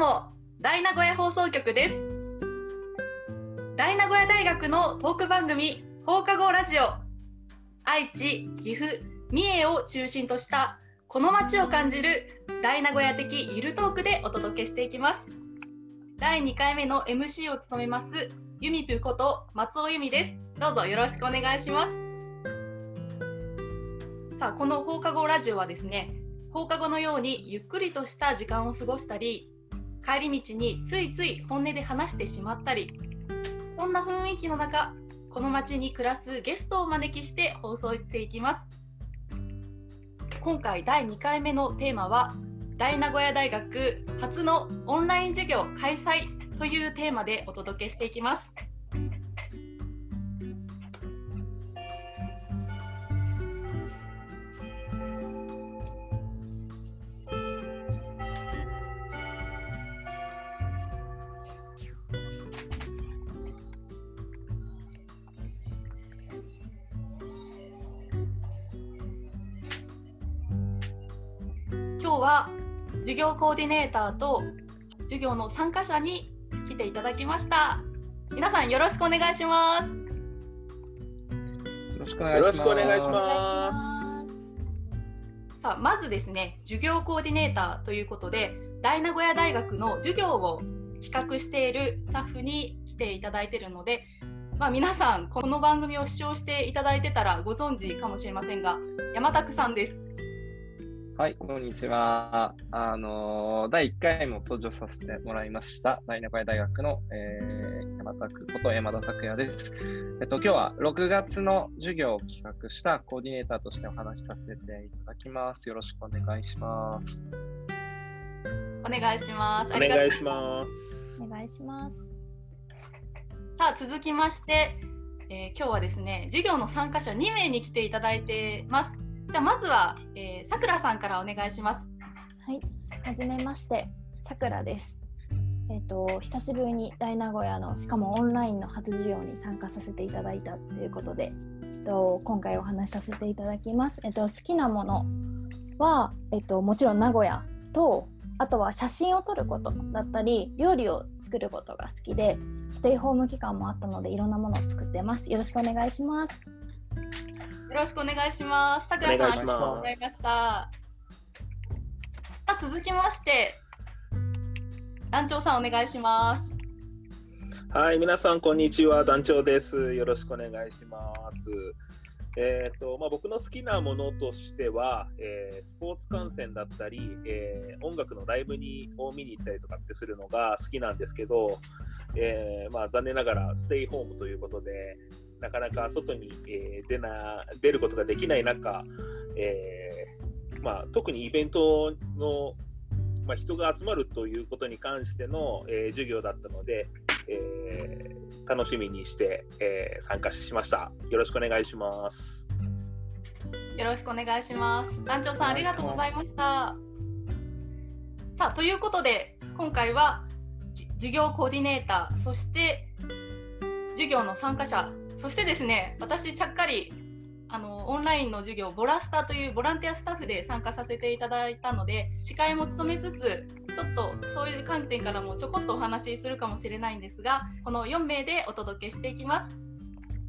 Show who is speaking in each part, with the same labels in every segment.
Speaker 1: も大名古屋放送局です。大名古屋大学のトーク番組放課後ラジオ。愛知岐阜三重を中心としたこの街を感じる大名古屋的ゆるトークでお届けしていきます。第2回目の MC を務めますゆみぷこと松尾由美です。どうぞよろしくお願いします。さあこの放課後ラジオはですね放課後のようにゆっくりとした時間を過ごしたり帰り道についつい本音で話してしまったりこんな雰囲気の中この街に暮らすゲストをお招きして放送していきます。今回第2回目のテーマは大名古屋大学初のオンライン授業開催というテーマでお届けしていきます。コーディネーターと授業の参加者に来ていただきました皆さんよろしくお願いします
Speaker 2: よろしくお
Speaker 3: よろし
Speaker 2: 願いします。
Speaker 3: くお願いします。
Speaker 1: さあまずですね授業コーディネーターということで大名古屋大学の授業を企画しているスタッフに来ていただいているので、まあ、皆さんこの番組を視聴していただいてたらご存知かもしれませんが山拓さんです
Speaker 2: はい、こんにちは。あのー第1回も登場させてもらいました、大名古屋大学の、えー山田区こと山田拓也です。えっと、今日は6月の授業を企画したコーディネーターとしてお話しさせていただきます。よろしくお願いします。
Speaker 1: お願いします
Speaker 3: お願いします。
Speaker 4: お願いします。
Speaker 1: さあ続きまして、えー今日はですね授業の参加者2名に来ていただいてますじゃあまずは、えー、さくらさんからお願いします
Speaker 4: はい、はじめまして、さくらです。えっ、と久しぶりに大名古屋のしかもオンラインの初授業に参加させていただいたということで、えっと今回お話しさせていただきます。えっ、と好きなものはえっ、ともちろん名古屋とあとは写真を撮ることだったり料理を作ることが好きでステイホーム期間もあったのでいろんなものを作ってます。よろしくお願いします。
Speaker 1: よろしくお願いします。さくらさんありがとうございました。さあ続きまして団長さんお願いします。
Speaker 3: はい、皆さんこんにちは、団長です。よろしくお願いします。えっ、とまあ僕の好きなものとしては、えースポーツ観戦だったり、えー音楽のライブにを見に行ったりとかってするのが好きなんですけど、えーまあ残念ながらステイホームということで、なかなか外に、えー出な出ることができない中、えーまあ特にイベントのまあ、人が集まるということに関しての、えー授業だったので、えー楽しみにして、えー参加しました。よろしくお願いします。
Speaker 1: よろしくお願いします。団長さんありがとうございました。さあということで今回は授業コーディネーターそして授業の参加者そしてですね私ちゃっかりあのオンラインの授業ボラスタというボランティアスタッフで参加させていただいたので司会も務めつつちょっとそういう観点からもちょこっとお話しするかもしれないんですがこの4名でお届けしていきます。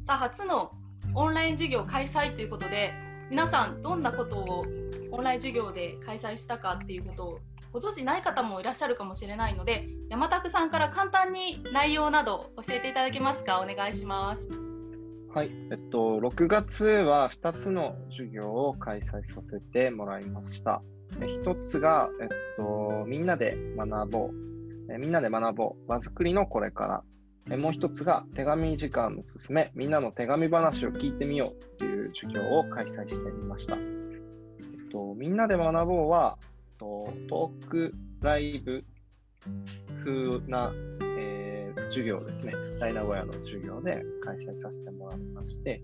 Speaker 1: さあ初のオンライン授業開催ということで皆さんどんなことをオンライン授業で開催したかっていうことをご存知ない方もいらっしゃるかもしれないので山拓さんから簡単に内容など教えていただけますか？お願いします。
Speaker 2: はい、えっと、6月は2つの授業を開催させてもらいました。1つが、えっと、みんなで学ぼう。えみんなで学ぼう。場作りのこれから。えもう一つが、手紙時間のすすめ。みんなの手紙話を聞いてみようという授業を開催してみました。えっと、みんなで学ぼうは、えっとトークライブ風な、授業ですね。大名古屋の授業で開催させてもらいまして、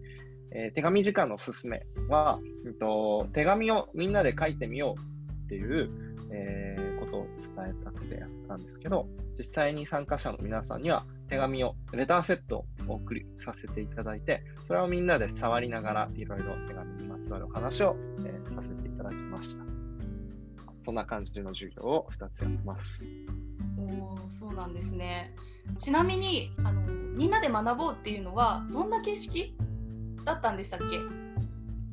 Speaker 2: えー手紙時間のおすすめは、うんと、手紙をみんなで書いてみようっていう、えーことを伝えたくてやったんですけど、実際に参加者の皆さんには手紙を、レターセットをお送りさせていただいて、それをみんなで触りながらいろいろ手紙にまつわるお話を、えーさせていただきました。そんな感じの授業を2つやってます。
Speaker 4: お
Speaker 1: おそうなんですね。ちなみにあのみんなで学ぼうっていうのはどんな形式だったんでしたっけ？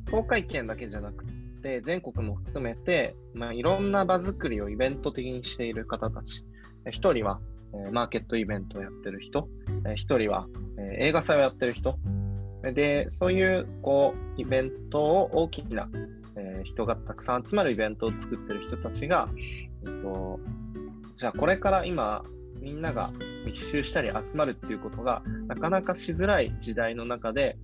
Speaker 2: 東海圏だけじゃなくて全国も含めて、まあ、いろんな場作りをイベント的にしている方たち。一人は、えー、マーケットイベントをやってる人。一人は、えー、映画祭をやってる人。でそういうこうイベントを大きな、えー、人がたくさん集まるイベントを作ってる人たちが、えっと、じゃあこれから今みんなが密集したり集まるっていうことがなかなかしづらい時代の中で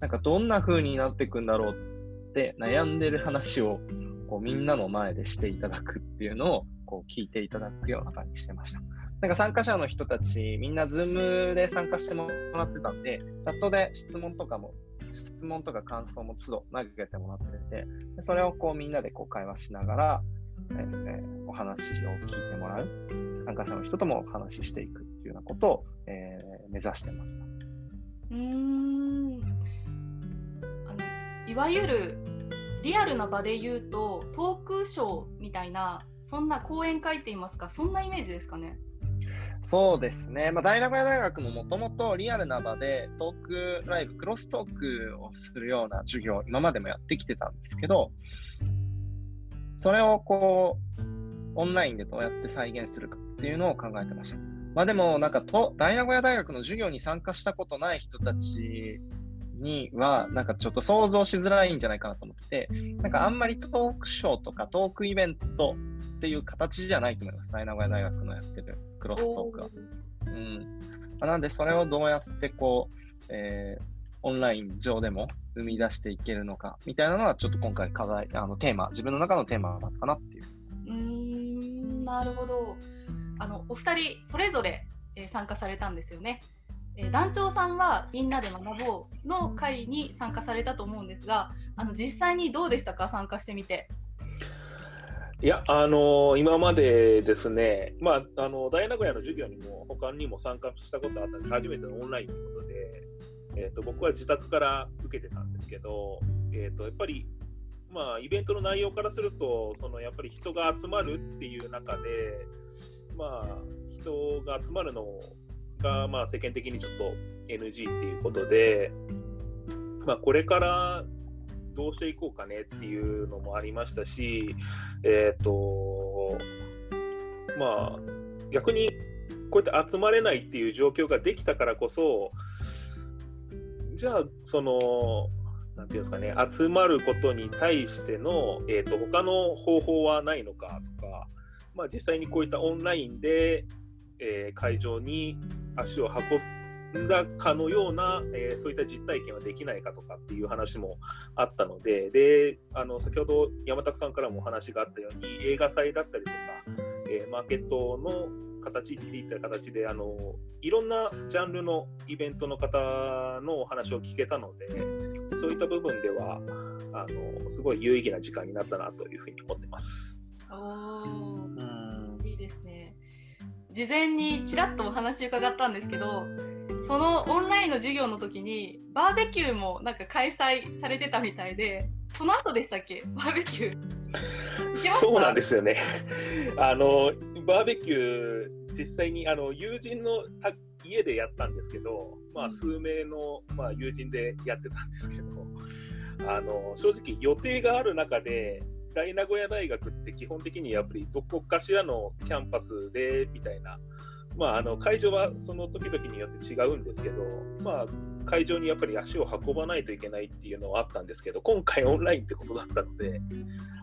Speaker 2: なんかどんな風になっていくんだろうって悩んでる話をこうみんなの前でしていただくっていうのをこう聞いていただくような感じしてました。なんか参加者の人たち、みんな Zoom で参加してもらってたんで、チャットで質問とかも、質問とか感想も都度投げてもらってて、それをこうみんなでこう会話しながら、えー、お話を聞いてもらう、参加者の人ともお話ししていくっていうようなことを、えー、目指してました。
Speaker 1: うん。あのいわゆるリアルな場で言うとトークショーみたいなそんな講演会って言いますかそんなイメージですかね？
Speaker 2: そうですね、まあ、大名古屋大学ももともとリアルな場でトークライブ、クロストークをするような授業、今までもやってきてたんですけど、それをこう、オンラインでどうやって再現するかっていうのを考えてました。まあでも、なんかと、大名古屋大学の授業に参加したことない人たちには、なんかちょっと想像しづらいんじゃないかなと思ってて、なんかあんまりトークショーとかトークイベントっていう形じゃないと思います。大名古屋大学のやってるクロストークは。うん。まあ、なんで、それをどうやってこう、えー、オンライン上でも生み出していけるのかみたいなのは、ちょっと今回課題、あのテーマ、自分の中のテーマだったかなっていう。
Speaker 1: うん、なるほど。あのお二人それぞれ、えー、参加されたんですよね。えー、団長さんはみんなで学ぼうの会に参加されたと思うんですが、あの実際にどうでしたか？参加してみて。
Speaker 3: いや、あのー、今までですね、まあ、あの大名古屋の授業にも他にも参加したことあったんで、初めてのオンラインということで、えーと、僕は自宅から受けてたんですけど、えーと、やっぱり、まあ、イベントの内容からすると、そのやっぱり人が集まるっていう中で、まあ、人が集まるのが、まあ、世間的にちょっと NG っていうことで、まあ、これからどうしていこうかねっていうのもありましたし、えっ、ー、と、まあ、逆にこうやって集まれないっていう状況ができたからこそ、じゃあ、その、なんていうんですかね、集まることに対しての、えーと、他の方法はないのかとか、まあ、実際にこういったオンラインで、えー、会場に足を運んだかのような、えー、そういった実体験はできないかとかっていう話もあったので、であの先ほど山田さんからもお話があったように、映画祭だったりとか、えー、マーケットの形っていった形であの、いろんなジャンルのイベントの方のお話を聞けたので、そういった部分では、あのすごい有意義な時間になったなというふうに思ってます。
Speaker 1: おいいですね。事前にちらっとお話伺ったんですけど、そのオンラインの授業の時にバーベキューもなんか開催されてたみたいでその後でしたっけ？バーベキュ
Speaker 3: ー。そうなんですよね。あのバーベキュー実際にあの友人の家でやったんですけど、まあ、数名の、まあ、友人でやってたんですけど あの正直予定がある中で大名古屋大学って基本的にやっぱりどこかしらのキャンパスでみたいな。まあ、あの会場はその時々によって違うんですけど、まあ、会場にやっぱり足を運ばないといけないっていうのはあったんですけど、今回オンラインってことだったので、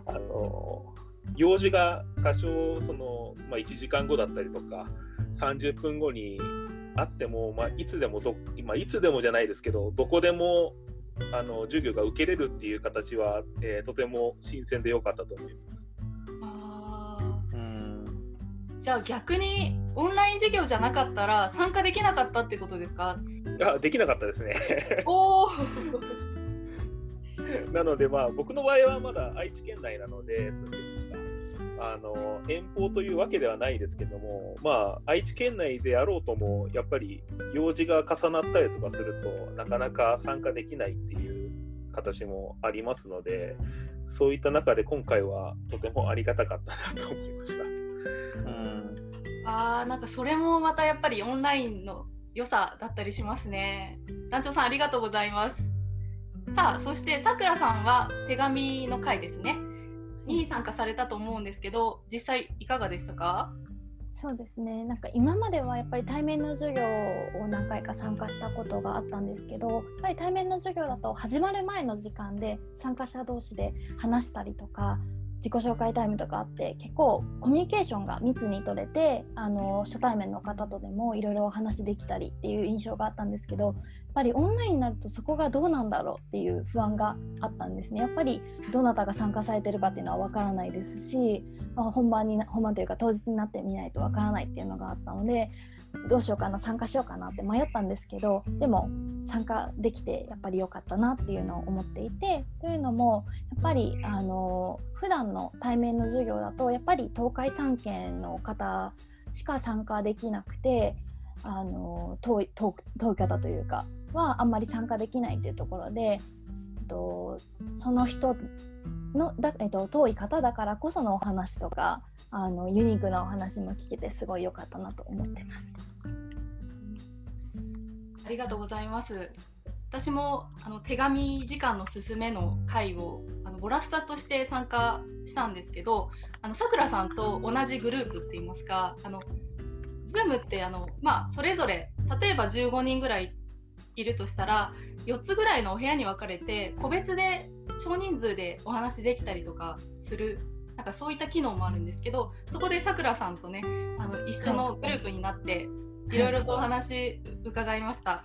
Speaker 3: あの用事が多少その、まあ、1時間後だったりとか、30分後にあっても、まあ、いつでもど、まあ、いつでもじゃないですけど、どこでもあの授業が受けれるっていう形は、えー、とても新鮮でよかったと思います。
Speaker 1: じゃあ逆にオンライン授業じゃなかったら参加できなかったってことですか？
Speaker 3: あできなかったですね。
Speaker 1: お
Speaker 3: なので、まあ、僕の場合はまだ愛知県内なので、住んでるのがあの遠方というわけではないですけども、まあ、愛知県内であろうとも、やっぱり用事が重なったりとかするとなかなか参加できないっていう形もありますので、そういった中で今回はとてもありがたかったなと思いました。
Speaker 1: あーなんかそれもまたやっぱりオンラインの良さだったりしますね。団長さんありがとうございます。さあそしてさくらさんは手紙の会ですねに参加されたと思うんですけど実際いかがでしたか？
Speaker 4: そうですね。なんか今まではやっぱり対面の授業を何回か参加したことがあったんですけどやっぱり対面の授業だと始まる前の時間で参加者同士で話したりとか自己紹介タイムとかあって結構コミュニケーションが密に取れてあの初対面の方とでもいろいろお話できたりっていう印象があったんですけどやっぱりオンラインになるとそこがどうなんだろうっていう不安があったんですね。やっぱりどなたが参加されてるかっていうのはわからないですし、まあ、本番に本番というか当日になってみないとわからないっていうのがあったのでどうしようかな参加しようかなって迷ったんですけどでも参加できてやっぱり良かったなっていうのを思っていてというのもやっぱりあの普段の対面の授業だとやっぱり東海3県の方しか参加できなくてあの遠い遠い方というかはあんまり参加できないというところで、えっと、その人のだ、えっと、遠い方だからこそのお話とかあのユニークなお話も聞けてすごい良かったなと思ってます。
Speaker 1: ありがとうございます。私もあの手紙時間のすすめの会をあのボラスタとして参加したんですけど、あのさくらさんと同じグループって言いますか、あの Zoom ってあのまあそれぞれ例えば15人ぐらいいるとしたら4つぐらいのお部屋に分かれて個別で少人数でお話できたりとかするなんかそういった機能もあるんですけどそこでさくらさんとねあの一緒のグループになっていろいろとお話伺いました。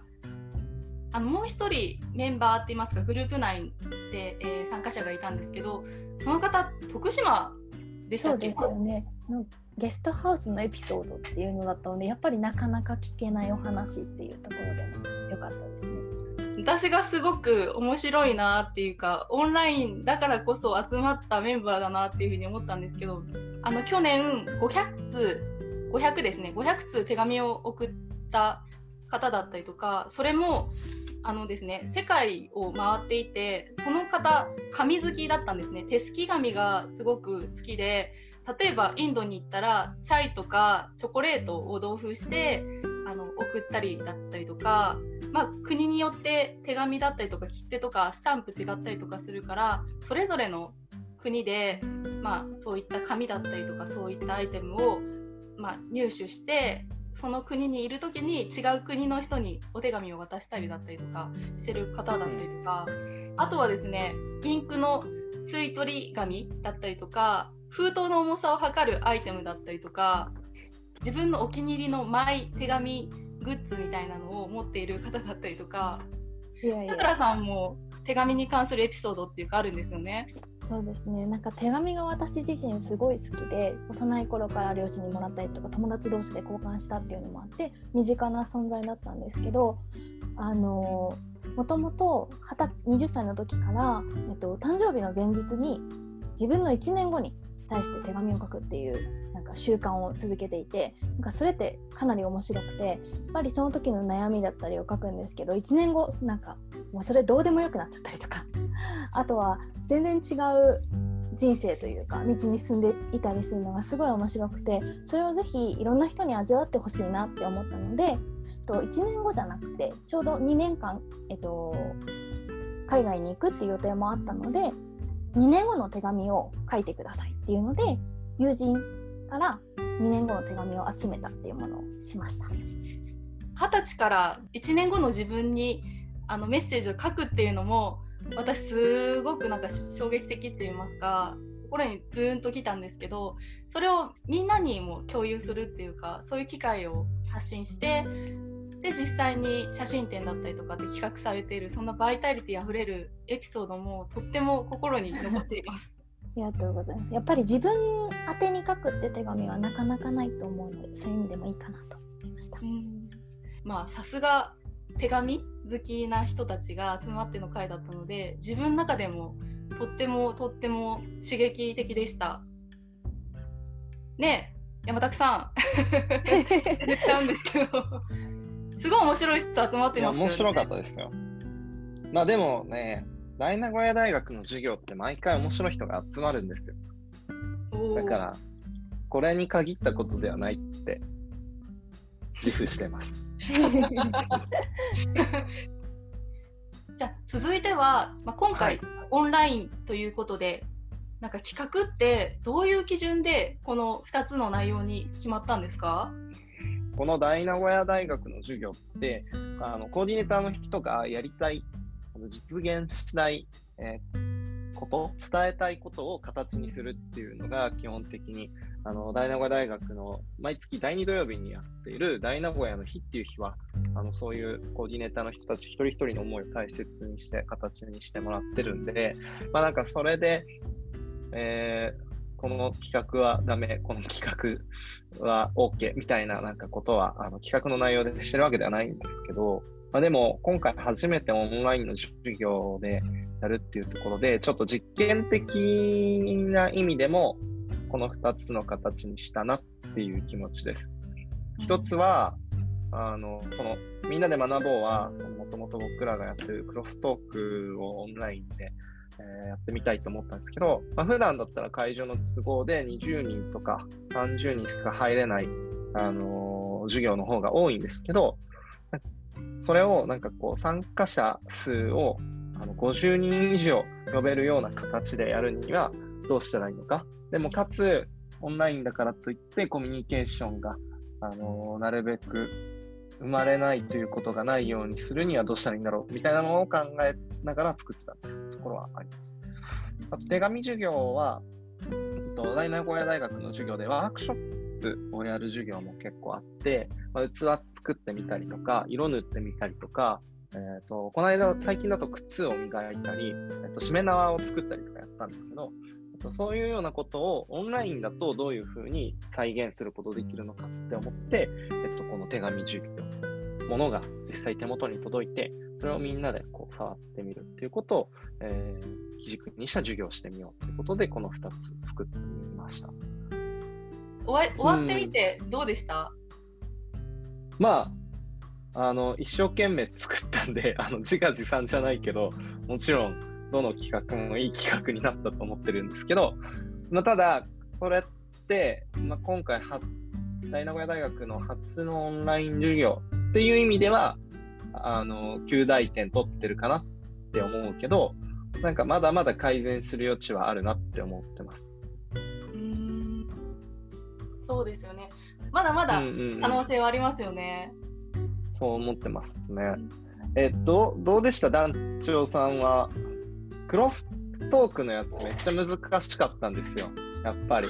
Speaker 1: あのもう一人メンバーって言いますかグループ内で、えー参加者がいたんですけどその方徳島でしたっけ？
Speaker 4: ですよねのゲストハウスのエピソードっていうのだったのでやっぱりなかなか聞けないお話っていうところでも良かったですね。
Speaker 1: 私がすごく面白いなっていうかオンラインだからこそ集まったメンバーだなっていうふうに思ったんですけどあの去年500通500ですね500通手紙を送った方だったりとかそれもあのですね世界を回っていてその方紙好きだったんですね。手すき紙がすごく好きで例えばインドに行ったらチャイとかチョコレートを同封してあの送ったりだったりとかまあ、国によって手紙だったりとか切手とかスタンプ違ったりとかするからそれぞれの国で、まあ、そういった紙だったりとかそういったアイテムを、まあ、入手してその国にいる時に違う国の人にお手紙を渡したりだったりとかしてる方だったりとか。あとはですねインクの吸い取り紙だったりとか封筒の重さを測るアイテムだったりとか自分のお気に入りのマイ手紙グッズみたいなのを持っている方だったりとかさくらさんも手紙に関するエピソードっていうかあるんですよね。
Speaker 4: そうですねなんか手紙が私自身すごい好きで幼い頃から両親にもらったりとか友達同士で交換したっていうのもあって身近な存在だったんですけどあのもともと20歳の時から、えっと、誕生日の前日に自分の1年後に対して手紙を書くっていうか習慣を続けていてなんかそれってかなり面白くてやっぱりその時の悩みだったりを書くんですけど1年後なんかもうそれどうでもよくなっちゃったりとか あとは全然違う人生というか道に進んでいたりするのがすごい面白くてそれをぜひいろんな人に味わってほしいなって思ったので、えっと、1年後じゃなくてちょうど2年間、えっと、海外に行くっていう予定もあったので2年後の手紙を書いてくださいっていうので友人から2年後の手紙を集めたっていうものをしました。
Speaker 1: 二十歳から1年後の自分にあのメッセージを書くっていうのも私すごくなんか衝撃的って言いますか心にズーンときたんですけどそれをみんなにも共有するっていうかそういう機会を発信してで実際に写真展だったりとかで企画されているそんなバイタリティあふれるエピソードもとっても心に残っています。
Speaker 4: ありがとうございます。やっぱり自分宛てに書くって手紙はなかなかないと思うので、そういう意味でもいいかなと思いました。
Speaker 1: うんまあさすが手紙好きな人たちが集まっての会だったので自分の中でもとってもとっても刺激的でした。ねえ山田さん 言っちゃうんですけどすごい面白い人集まってますよね。
Speaker 2: 面白かったですよ。まあでもね、大名古屋大学の授業って毎回面白い人が集まるんですよ。だから、これに限ったことではないって自負してます。
Speaker 1: じゃあ続いては、まあ、今回、
Speaker 2: はい
Speaker 1: オンラインということでなんか企画ってどういう基準でこの2つの内容に決まったんですか？
Speaker 2: この大名古屋大学の授業って、あのコーディネーターの人がやりたい、実現したい、えーこと、伝えたいことを形にするっていうのが基本的に、あの大名古屋大学の毎月第2土曜日にやっている大名古屋の日っていう日は、あのそういうコーディネーターの人たち一人一人の思いを大切にして、形にしてもらってるんで、まあなんかそれで、えーこの企画はダメ、この企画は OK みたいななんかことはあの企画の内容でしてるわけではないんですけど、まあ、でも今回初めてオンラインの授業でやるっていうところで、ちょっと実験的な意味でもこの2つの形にしたなっていう気持ちです。一つは、あの、その、みんなで学ぼうは、もともと僕らがやってるクロストークをオンラインで、えーやってみたいと思ったんですけど、まあ、普段だったら会場の都合で20人とか30人しか入れない、あのー授業の方が多いんですけど、それをなんかこう参加者数をあの50人以上呼べるような形でやるにはどうしたらいいのか。でもかつ、オンラインだからといってコミュニケーションが、あのなるべく生まれないということがないようにするにはどうしたらいいんだろうみたいなのを考えながら作ってたところはあります。あと手紙授業は、えっと大名古屋大学の授業でワークショップをやる授業も結構あって、まあ、器作ってみたりとか、色塗ってみたりとか、えっとこの間、最近だと靴を磨いたり、えっとしめ縄を作ったりとかやったんですけど、えっとそういうようなことをオンラインだとどういうふうに再現することできるのかって思って、えっと、この手紙授業、ものが実際手元に届いて、それをみんなでこう触ってみるっていうことを、えー基軸にした授業をしてみようということで、この2つ作ってみました。
Speaker 1: 終わ終わってみてどうでした、
Speaker 2: まあ、あの、一生懸命作ったんで、あの、自画自賛じゃないけど、もちろん、どの企画もいい企画になったと思ってるんですけど、まあ、ただ、これって、まあ、今回は、大名古屋大学の初のオンライン授業っていう意味では、あの、9大点取ってるかなって思うけど、なんかまだまだ改善する余地はあるなって思ってます。
Speaker 1: そうですよね。まだまだ
Speaker 2: うんうんうん
Speaker 1: 可能性はありますよね。
Speaker 2: そう思ってますね。えっと、どうでした？団長さんは。クロストークのやつめっちゃ難しかったんですよ。やっぱり。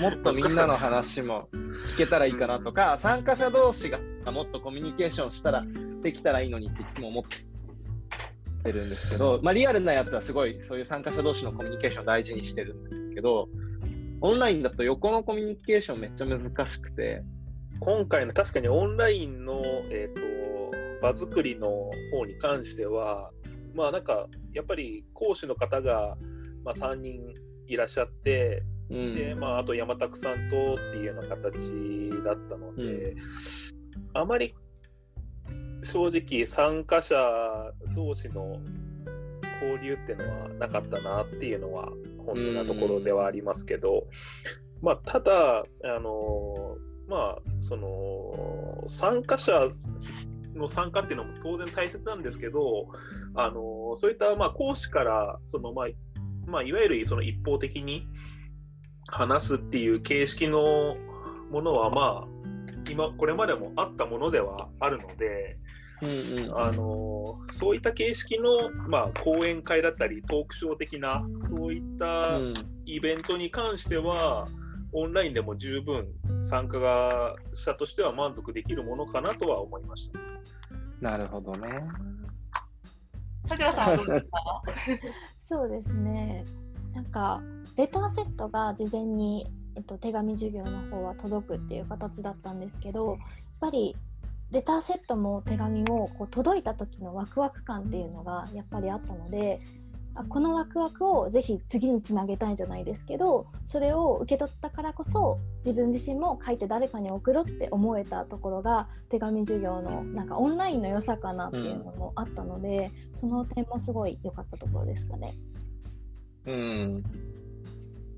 Speaker 2: もっとみんなの話も聞けたらいいかなとか、参加者同士がもっとコミュニケーションしたらできたらいいのにっていつも思ってるんですけど、まあリアルなやつはすごいそういう参加者同士のコミュニケーションを大事にしてるんですけど、オンラインだと横のコミュニケーションめっちゃ難しくて、
Speaker 3: 今回の確かにオンラインの、えー、と場作りの方に関しては、まあなんかやっぱり講師の方が、まあ、3人いらっしゃって、
Speaker 2: うん。
Speaker 3: でまあ、あと山拓さんとっていうような形だったので、あまり正直参加者同士の交流っていうのはなかったなっていうのは本当なところではありますけど、まあ、ただあのまあその参加者の参加っていうのも当然大切なんですけどあのそういったまあ講師からその、まあまあ、いわゆるその一方的に話すっていう形式のものはまあ今これまでもあったものではあるので、
Speaker 2: うんうん
Speaker 3: あのそういった形式の、まあ、講演会だったりトークショー的なそういった
Speaker 2: うん
Speaker 3: イベントに関しては、オンラインでも十分参加者としては満足できるものかなとは思いました。
Speaker 2: なるほどね。
Speaker 1: さくらさん
Speaker 4: そうですね。なんかレターセットが事前に、えっと、手紙授業の方は届くっていう形だったんですけどやっぱりレターセットも手紙もこう届いた時のワクワク感っていうのがやっぱりあったのであこのワクワクをぜひ次につなげたいじゃないですけどそれを受け取ったからこそ自分自身も書いて誰かに送ろうって思えたところが手紙授業のなんかオンラインの良さかなっていうのもあったので、その点もすごい良かったところですかね。
Speaker 2: うん。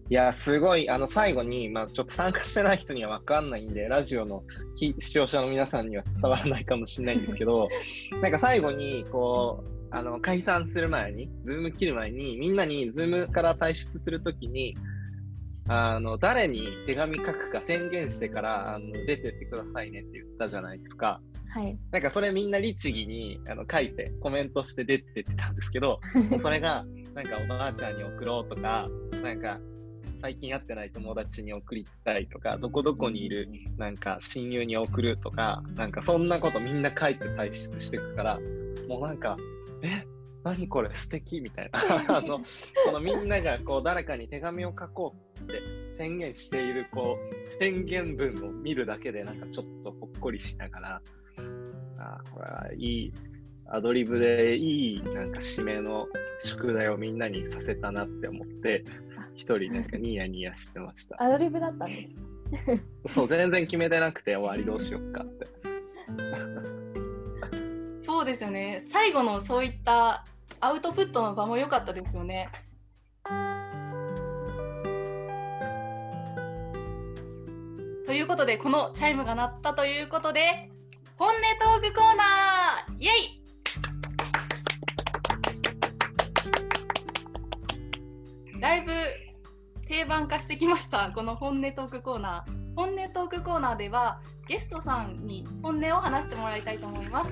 Speaker 2: いや、すごい、あの、最後に、まあ、ちょっと参加してない人には分かんないんで、ラジオの視聴者の皆さんには伝わらないかもしれないんですけど、なんか最後に、こう、あの、解散する前に、ズーム切る前に、みんなにズームから退出するときに、あの、誰に手紙書くか宣言してから、あの、出てってくださいねって言ったじゃないですか。
Speaker 4: はい。
Speaker 2: なんかそれみんな律儀にあの書いてコメントして出てってたんですけど、それがなんかおばあちゃんに送ろうとか、なんか最近会ってない友達に送りたいとか、どこどこにいるなんか親友に送るとか、なんかそんなことみんな書いて退出していくから、もうなんか、え何これ素敵みたいな。あのこのみんながこう誰かに手紙を書こうって宣言しているこう宣言文を見るだけでなんかちょっとほっこりしながらあこれはいいアドリブでいいなんか締めの宿題をみんなにさせたなって思って一人なんかニヤニヤしてました。
Speaker 4: アドリブだったんですか？
Speaker 2: そう全然決めてなくて終わりどうしよっかって。
Speaker 1: そうですよね最後のそういったアウトプットの場も良かったですよね。ということでこのチャイムが鳴ったということで本音トークコーナーイエイだいぶ定番化してきました この本音トークコーナー本音トークコーナーではゲストさんに本音を話してもらいたいと思います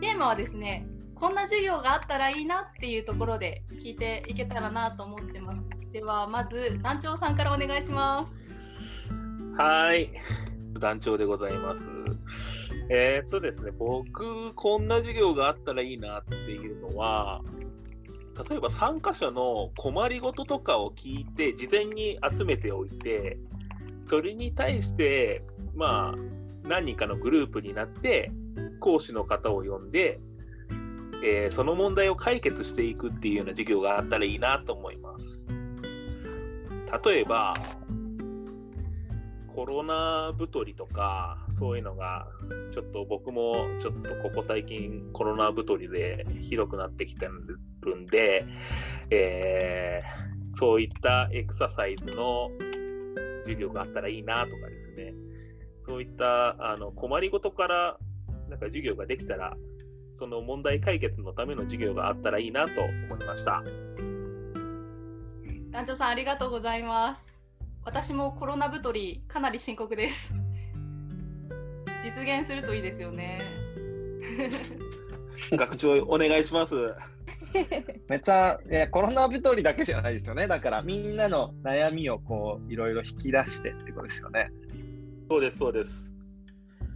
Speaker 1: テーマはですねこんな授業があったらいいなっていうところで聞いていけたらなと思ってます。ではまず団長さんからお願いします。
Speaker 3: はい、団長でございます。えー、っとですね、僕、こんな授業があったらいいなっていうのは、例えば参加者の困りごととかを聞いて、事前に集めておいて、それに対して、まあ、何人かのグループになって、講師の方を呼んで、えー、その問題を解決していくっていうような授業があったらいいなと思います。例えば、コロナ太りとか、そういうのが、ちょっと僕もちょっとここ最近コロナ太りでひどくなってきてるんで、えー、そういったエクササイズの授業があったらいいなとかですね、そういったあの困りごとからなんか授業ができたらその問題解決のための授業があったらいいなと思いました。
Speaker 1: 団長さんありがとうございます。私もコロナ太りかなり深刻です。実現するといいですよね。
Speaker 3: 学長お願いします。
Speaker 2: めっちゃいやコロナ太りだけじゃないですよね。だからみんなの悩みをこういろいろ引き出してってことですよね。
Speaker 3: そうですそうです。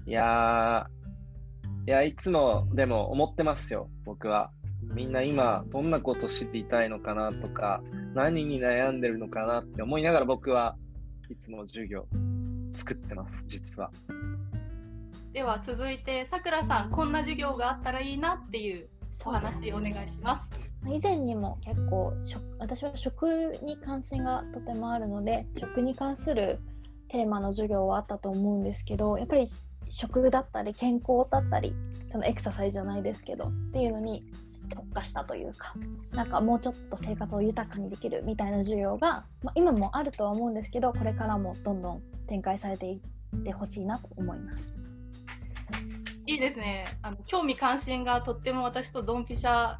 Speaker 2: いやいや、いつもでも思ってますよ、僕は。みんな今、どんなこと知りたいのかなとか、何に悩んでるのかなって思いながら僕はいつも授業作ってます、実は。
Speaker 1: では続いて、さくらさん、こんな授業があったらいいなっていうお話お願いします。
Speaker 4: 以前にも結構私は食に関心がとてもあるので食に関するテーマの授業はあったと思うんですけどやっぱり食だったり健康だったりそのエクササイズじゃないですけどっていうのに特化したというかなんかもうちょっと生活を豊かにできるみたいな授業が、まあ、今もあるとは思うんですけどこれからもどんどん展開されていってほしいなと思います。
Speaker 1: いいですねあの興味関心がとっても私とドンピシャ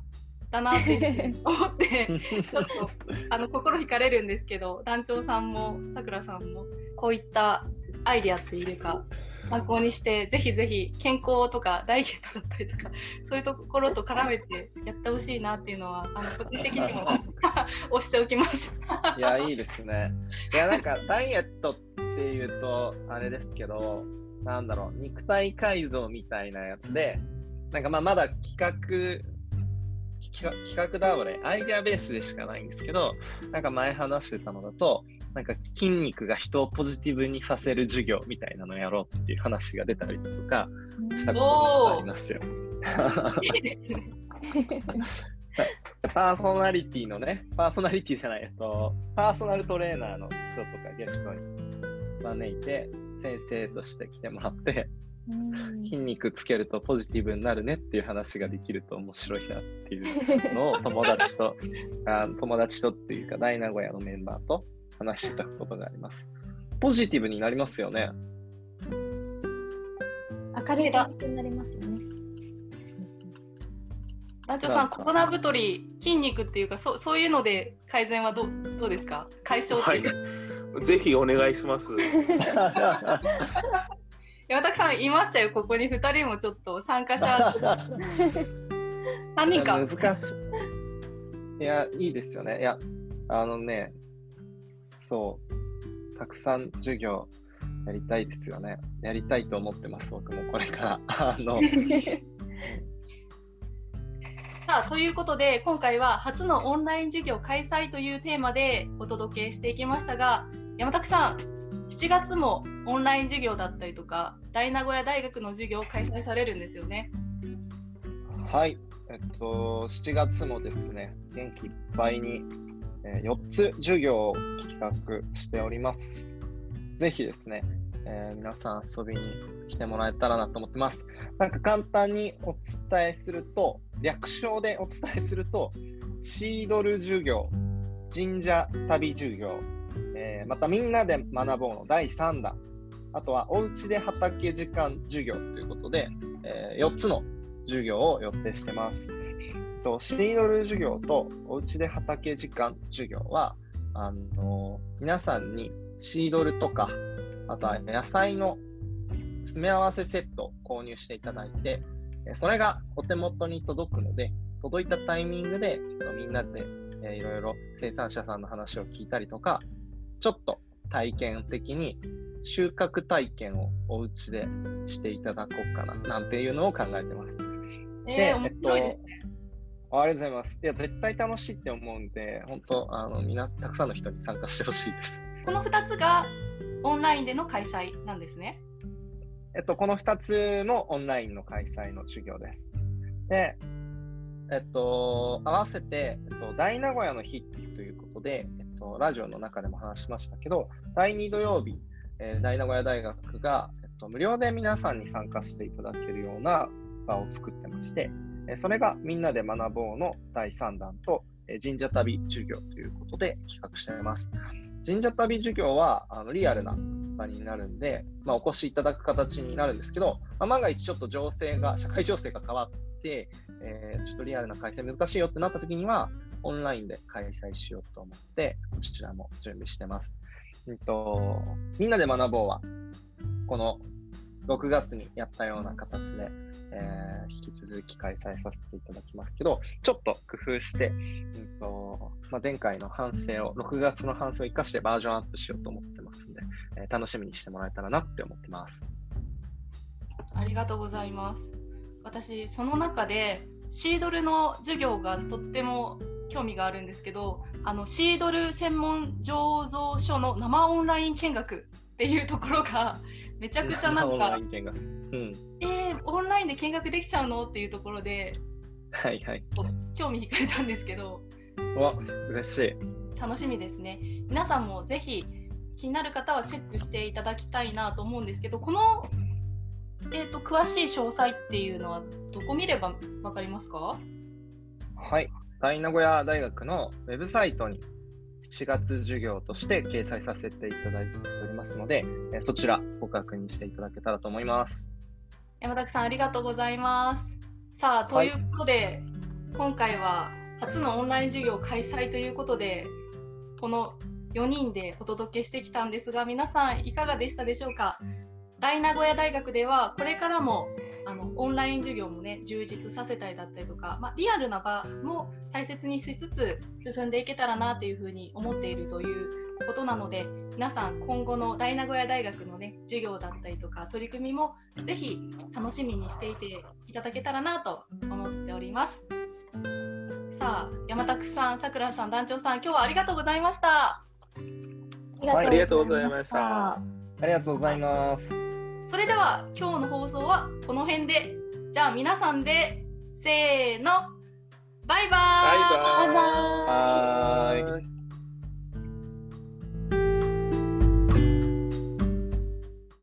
Speaker 1: だなって思って ちょっとあの心惹かれるんですけど団長さんもさくらさんもこういったアイディアっていうか参考にして、ぜひぜひ健康とかダイエットだったりとか、そういうところと絡めてやってほしいなっていうのは、あの個人的にも 押しておきます。
Speaker 2: いや、いいですね。いや、なんかダイエットっていうと、あれですけど、なんだろう、肉体改造みたいなやつで、なんかまあまだ企画、企画だわね、アイデアベースでしかないんですけど、なんか前話してたのだと、なんか筋肉が人をポジティブにさせる授業みたいなのをやろうっていう話が出たりとかしたことがありますよ。パーソナリティのね、パーソナリティじゃない、えっと、パーソナルトレーナーの人とかゲストに招いて、先生として来てもらって、
Speaker 4: うん
Speaker 2: 筋肉つけるとポジティブになるねっていう話ができると面白いなっていうのを友達と あ友達とっていうか大名古屋のメンバーと話したことがあります。ポジティブになりますよね。
Speaker 4: 明るい気持ちになりますよね。
Speaker 1: 団長さ
Speaker 2: なん
Speaker 1: コロナ太り筋肉っていうかそうそういうので改善はどうどうですか？解消って
Speaker 3: はい
Speaker 1: いうか、。
Speaker 3: ぜひお願いします。
Speaker 1: 山田さんいましたよここに2人もちょっと参加者 何人か
Speaker 2: 難しい。いや、いいですよね。いや、あのね、そう、たくさん授業やりたいですよね。やりたいと思ってます、僕もこれから。あの、
Speaker 1: さあということで今回は初のオンライン授業開催というテーマでお届けしていきましたが山田さん7月もオンライン授業だったりとか大名古屋大学の授業を開催されるんですよね？
Speaker 2: はい、えっと、7月もですね、元気いっぱいに、え4つ授業を企画しております。ぜひですね、えー皆さん遊びに来てもらえたらなと思ってます。なんか簡単にお伝えすると、略称でお伝えすると、シードル授業、神社旅授業、えーまたみんなで学ぼうの第3弾、あとはおうちで畑時間授業ということで、え4つの授業を予定してます。とシードル授業とおうちで畑時間授業は、あの皆さんにシードルとか、あとは野菜の詰め合わせセットを購入していただいて、それがお手元に届くので、届いたタイミングでえっとみんなで、いろいろ生産者さんの話を聞いたりとか、ちょっと体験的に収穫体験をお家でしていただこうかななんていうのを考えてます。
Speaker 1: えー、面白いですね。
Speaker 2: ありがとうございます。いや、絶対楽しいって思うんで、本当、あの、みな、たくさんの人に参加してほしいです。
Speaker 1: この2つがオンラインでの開催なんですね。
Speaker 2: えっと、この2つもオンラインの開催の授業です。で、えっと、合わせて、えっと、大名古屋の日ということで、えっと、ラジオの中でも話しましたけど、第2土曜日、えー大名古屋大学が、えっと、無料で皆さんに参加していただけるような場を作ってまして、えそれがみんなで学ぼうの第3弾と、え神社旅授業ということで企画しています。神社旅授業はあのリアルな場になるんで、まあ、お越しいただく形になるんですけど、まあ、万が一ちょっと情勢が、社会情勢が変わって、えーちょっとリアルな開催難しいよってなった時には、オンラインで開催しようと思って、こちらも準備してます。うんと、みんなで学ぼうは、この6月にやったような形で、えー引き続き開催させていただきますけど、ちょっと工夫して、うんとまあ、前回の反省を、6月の反省を生かしてバージョンアップしようと思ってますんで、えー楽しみにしてもらえたらなって思ってます。
Speaker 1: ありがとうございます。私、その中でシードルの授業がとっても興味があるんですけど、あのシードル専門醸造所の生オンライン見学っていうところが めちゃくちゃなんか。
Speaker 2: うん。
Speaker 1: えー、オンラインで見学できちゃうのっていうところで
Speaker 2: はいはい。
Speaker 1: 興味惹かれたんですけど、
Speaker 2: うわ、嬉しい。
Speaker 1: 楽しみですね。皆さんもぜひ気になる方はチェックしていただきたいなと思うんですけど、この、えー、と詳しい詳細っていうのはどこ見れば分かりますか？
Speaker 2: はい。大名古屋大学のウェブサイトに7月授業として掲載させていただいておりますので、えーそちらご確認していただけたらと思います。
Speaker 1: 山崎さんありがとうございます。さあと
Speaker 2: はい
Speaker 1: いうことで、今回は初のオンライン授業開催ということでこの4人でお届けしてきたんですが皆さんいかがでしたでしょうか？大名古屋大学ではこれからもあのオンライン授業もね充実させたりだったりとか、まあ、リアルな場も大切にしつつ進んでいけたらなというふうに思っているということなので皆さん今後の大名古屋大学のね授業だったりとか取り組みもぜひ楽しみにしていていただけたらなと思っております。さあ山拓さん、さくらさん、団長さん、今日はありがとうございました。
Speaker 3: ありがとうございました
Speaker 2: ありがとうございます。
Speaker 1: それでは今日の放送はこの辺で、じゃあ皆さんでせーの、バイバーイ
Speaker 3: バイバイ
Speaker 4: バイバイ。